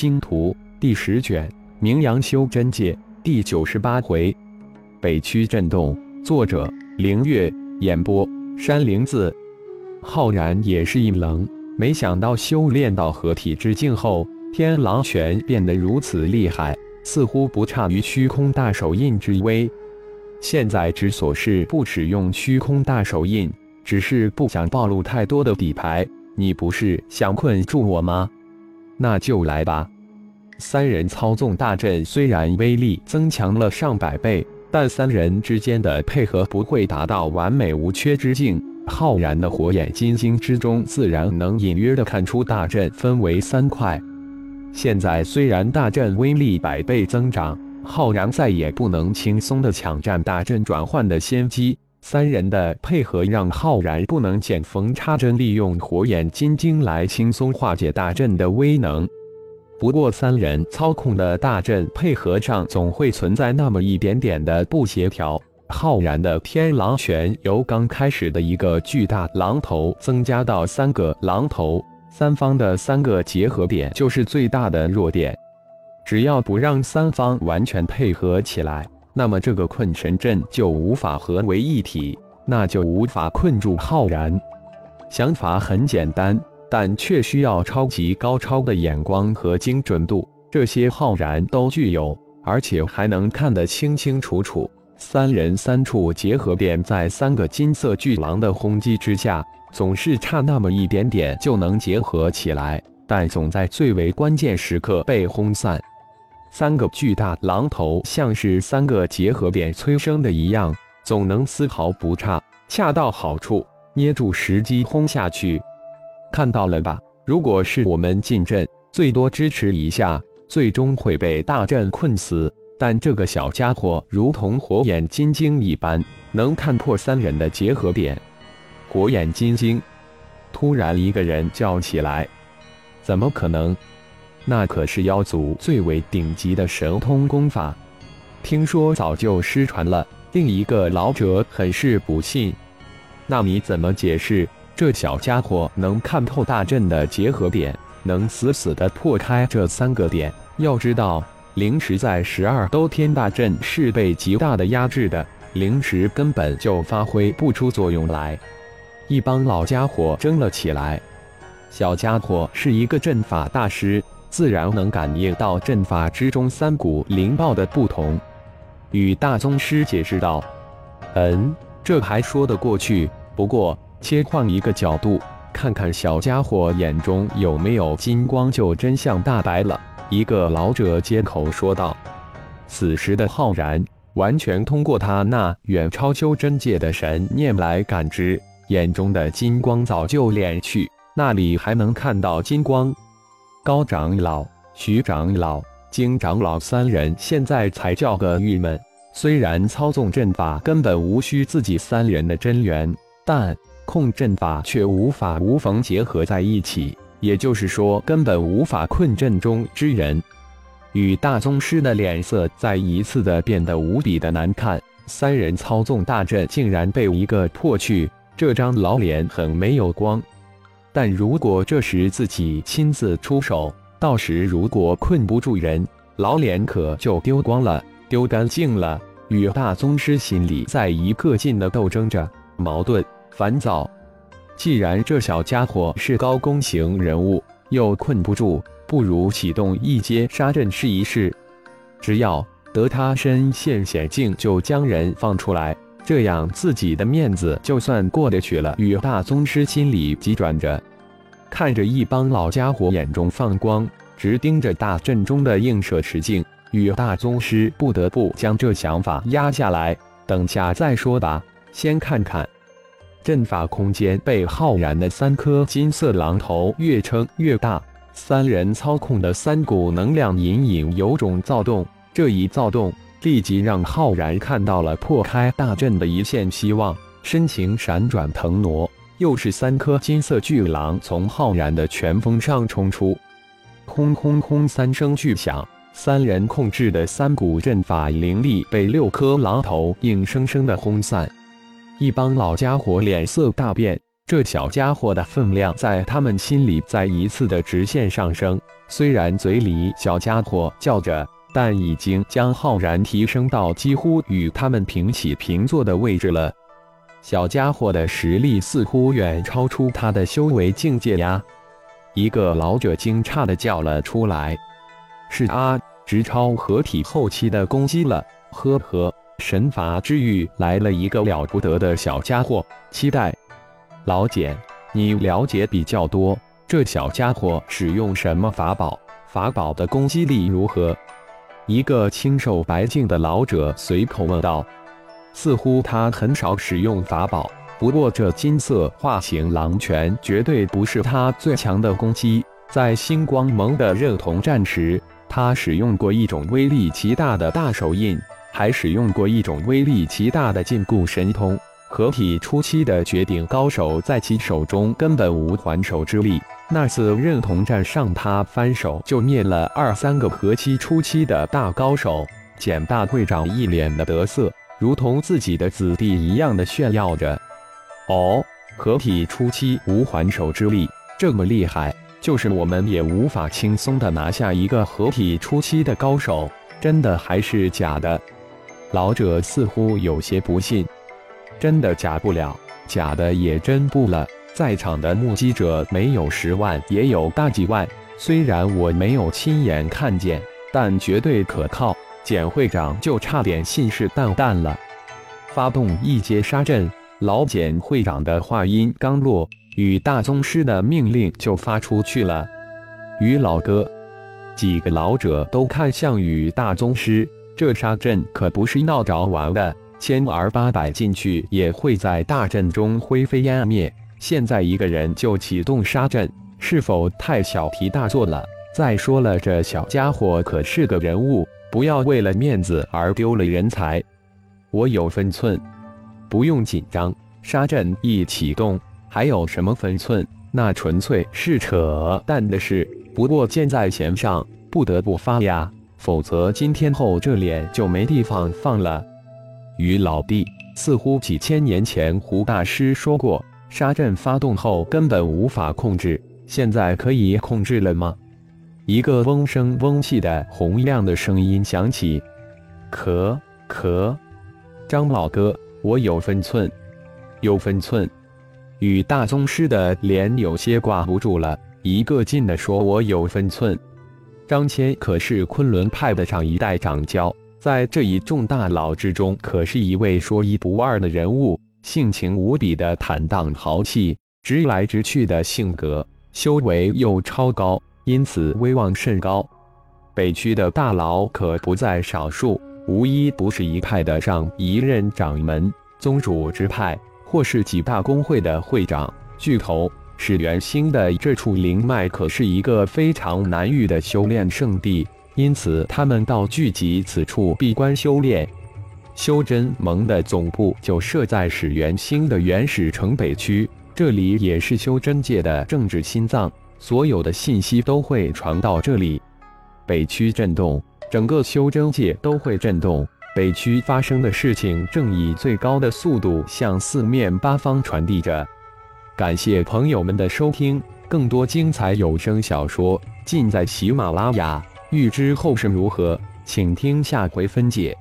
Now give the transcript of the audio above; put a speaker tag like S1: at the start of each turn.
S1: 星图》第十卷，名扬修真界第九十八回，北区震动。作者：凌月，演播：山灵子。浩然也是一愣，没想到修炼到合体之境后，天狼拳变得如此厉害，似乎不差于虚空大手印之威。现在之所是不使用虚空大手印，只是不想暴露太多的底牌。你不是想困住我吗？那就来吧！三人操纵大阵，虽然威力增强了上百倍，但三人之间的配合不会达到完美无缺之境。浩然的火眼金睛之中，自然能隐约的看出大阵分为三块。现在虽然大阵威力百倍增长，浩然再也不能轻松的抢占大阵转换的先机。三人的配合让浩然不能见缝插针，利用火眼金睛来轻松化解大阵的威能。不过，三人操控的大阵配合上总会存在那么一点点的不协调。浩然的天狼拳由刚开始的一个巨大狼头增加到三个狼头，三方的三个结合点就是最大的弱点。只要不让三方完全配合起来。那么这个困神阵就无法合为一体，那就无法困住浩然。想法很简单，但却需要超级高超的眼光和精准度，这些浩然都具有，而且还能看得清清楚楚。三人三处结合点，在三个金色巨狼的轰击之下，总是差那么一点点就能结合起来，但总在最为关键时刻被轰散。三个巨大狼头像是三个结合点催生的一样，总能丝毫不差，恰到好处，捏住时机轰下去。看到了吧？如果是我们进阵，最多支持一下，最终会被大阵困死。但这个小家伙如同火眼金睛一般，能看破三人的结合点。火眼金睛！突然，一个人叫起来：“怎么可能？”那可是妖族最为顶级的神通功法，听说早就失传了。另一个老者很是不信。那你怎么解释这小家伙能看透大阵的结合点，能死死的破开这三个点？要知道，灵石在十二都天大阵是被极大的压制的，灵石根本就发挥不出作用来。一帮老家伙争了起来。小家伙是一个阵法大师。自然能感应到阵法之中三股灵爆的不同，与大宗师解释道：“嗯，这还说得过去。不过切换一个角度，看看小家伙眼中有没有金光，就真相大白了。”一个老者接口说道。此时的浩然完全通过他那远超修真界的神念来感知，眼中的金光早就敛去，那里还能看到金光？高长老、徐长老、金长老三人现在才叫个郁闷。虽然操纵阵法根本无需自己三人的真元，但控阵法却无法无缝结合在一起。也就是说，根本无法困阵中之人。与大宗师的脸色再一次的变得无比的难看。三人操纵大阵，竟然被一个破去，这张老脸很没有光。但如果这时自己亲自出手，到时如果困不住人，老脸可就丢光了，丢干净了。与大宗师心里在一个劲的斗争着，矛盾、烦躁。既然这小家伙是高攻型人物，又困不住，不如启动一阶杀阵试一试。只要得他身陷险境，就将人放出来。这样自己的面子就算过得去了。与大宗师心里急转着，看着一帮老家伙眼中放光，直盯着大阵中的映射池镜，与大宗师不得不将这想法压下来，等下再说吧。先看看阵法空间被浩然的三颗金色狼头越撑越大，三人操控的三股能量隐隐有种躁动，这一躁动。立即让浩然看到了破开大阵的一线希望，身形闪转腾挪，又是三颗金色巨狼从浩然的拳锋上冲出，轰轰轰三声巨响，三人控制的三股阵法灵力被六颗狼头硬生生的轰散。一帮老家伙脸色大变，这小家伙的分量在他们心里再一次的直线上升。虽然嘴里小家伙叫着，但已经将浩然提升到几乎与他们平起平坐的位置了。小家伙的实力似乎远超出他的修为境界呀！一个老者惊诧的叫了出来：“是啊，直超合体后期的攻击了！呵呵，神罚之域来了一个了不得的小家伙，期待。”老简，你了解比较多，这小家伙使用什么法宝？法宝的攻击力如何？一个清瘦白净的老者随口问道。似乎他很少使用法宝，不过这金色化形狼拳绝对不是他最强的攻击。在星光盟的认同战时，他使用过一种威力极大的大手印，还使用过一种威力极大的禁锢神通。合体初期的绝顶高手在其手中根本无还手之力。那次认同战上，他翻手就灭了二三个合期初期的大高手。简大会长一脸的得瑟，如同自己的子弟一样的炫耀着。哦，合体初期无还手之力，这么厉害，就是我们也无法轻松的拿下一个合体初期的高手，真的还是假的？老者似乎有些不信。真的假不了，假的也真不了。在场的目击者没有十万，也有大几万。虽然我没有亲眼看见，但绝对可靠。简会长就差点信誓旦旦了。发动一阶杀阵，老简会长的话音刚落，与大宗师的命令就发出去了。于老哥，几个老者都看向与大宗师，这杀阵可不是闹着玩的。千儿八百进去也会在大阵中灰飞烟灭。现在一个人就启动杀阵，是否太小题大做了？再说了，这小家伙可是个人物，不要为了面子而丢了人才。我有分寸，不用紧张。杀阵一启动，还有什么分寸？那纯粹是扯淡的事。不过箭在弦上，不得不发呀，否则今天后这脸就没地方放了。于老弟，似乎几千年前胡大师说过，沙阵发动后根本无法控制，现在可以控制了吗？一个嗡声嗡气的洪亮的声音响起：“咳咳，张老哥，我有分寸，有分寸。”与大宗师的脸有些挂不住了，一个劲的说：“我有分寸。”张谦可是昆仑派的上一代掌教。在这一众大佬之中，可是一位说一不二的人物，性情无比的坦荡豪气，直来直去的性格，修为又超高，因此威望甚高。北区的大佬可不在少数，无一不是一派的上一任掌门、宗主之派，或是几大公会的会长、巨头。是元星的这处灵脉，可是一个非常难遇的修炼圣地。因此，他们到聚集此处闭关修炼。修真盟的总部就设在始元星的原始城北区，这里也是修真界的政治心脏，所有的信息都会传到这里。北区震动，整个修真界都会震动。北区发生的事情正以最高的速度向四面八方传递着。感谢朋友们的收听，更多精彩有声小说尽在喜马拉雅。欲知后事如何，请听下回分解。